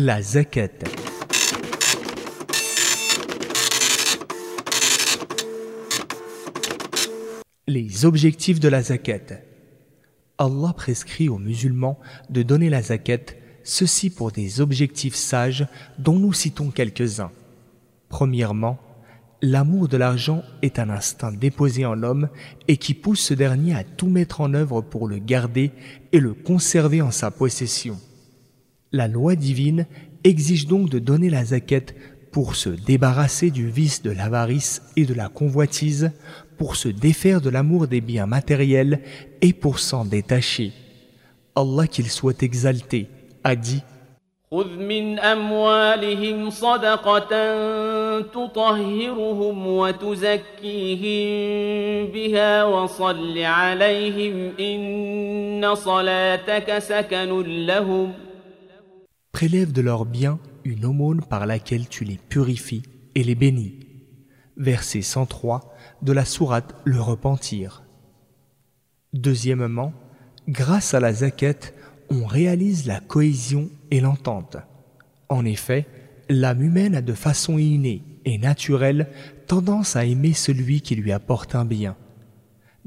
La zakat. Les objectifs de la zakat. Allah prescrit aux musulmans de donner la zakat, ceci pour des objectifs sages dont nous citons quelques-uns. Premièrement, l'amour de l'argent est un instinct déposé en l'homme et qui pousse ce dernier à tout mettre en œuvre pour le garder et le conserver en sa possession. La loi divine exige donc de donner la zaquette pour se débarrasser du vice de l'avarice et de la convoitise, pour se défaire de l'amour des biens matériels et pour s'en détacher. Allah qu'il soit exalté a dit Prélève de leurs biens une aumône par laquelle tu les purifies et les bénis. Verset 103 de la sourate Le Repentir. Deuxièmement, grâce à la zaquette, on réalise la cohésion et l'entente. En effet, l'âme humaine a de façon innée et naturelle tendance à aimer celui qui lui apporte un bien.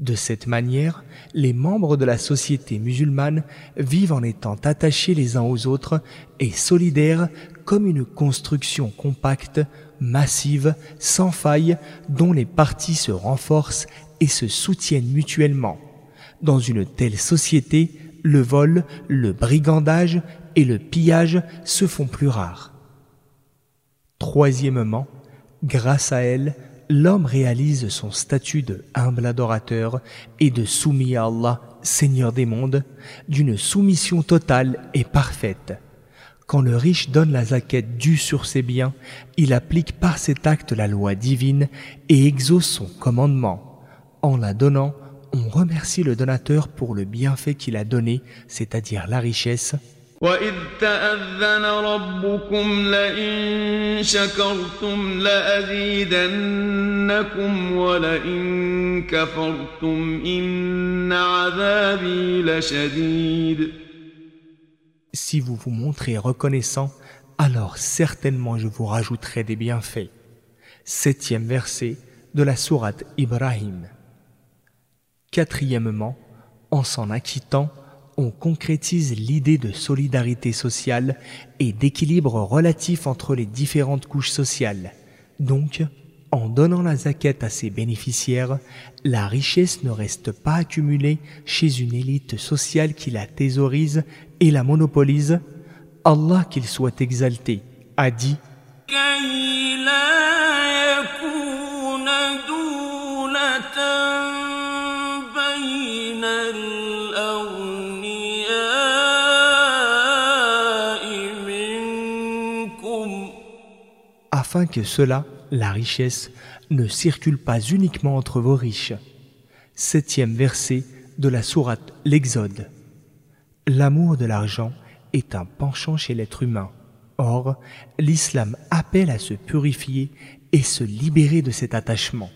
De cette manière, les membres de la société musulmane vivent en étant attachés les uns aux autres et solidaires comme une construction compacte, massive, sans faille, dont les parties se renforcent et se soutiennent mutuellement. Dans une telle société, le vol, le brigandage et le pillage se font plus rares. Troisièmement, grâce à elle, l'homme réalise son statut de humble adorateur et de soumis à Allah, Seigneur des mondes, d'une soumission totale et parfaite. Quand le riche donne la zaquette due sur ses biens, il applique par cet acte la loi divine et exauce son commandement. En la donnant, on remercie le donateur pour le bienfait qu'il a donné, c'est-à-dire la richesse, وإذ تأذن ربكم لئن شكرتم لأزيدنكم ولئن كفرتم إن عذابي لشديد Si vous vous montrez reconnaissant, alors certainement je vous rajouterai des bienfaits. Septième verset de la sourate Ibrahim. Quatrièmement, en s'en acquittant, on concrétise l'idée de solidarité sociale et d'équilibre relatif entre les différentes couches sociales. Donc, en donnant la zaquette à ses bénéficiaires, la richesse ne reste pas accumulée chez une élite sociale qui la thésaurise et la monopolise. Allah qu'il soit exalté a dit afin que cela, la richesse, ne circule pas uniquement entre vos riches. Septième verset de la sourate L'Exode. L'amour de l'argent est un penchant chez l'être humain. Or, l'islam appelle à se purifier et se libérer de cet attachement.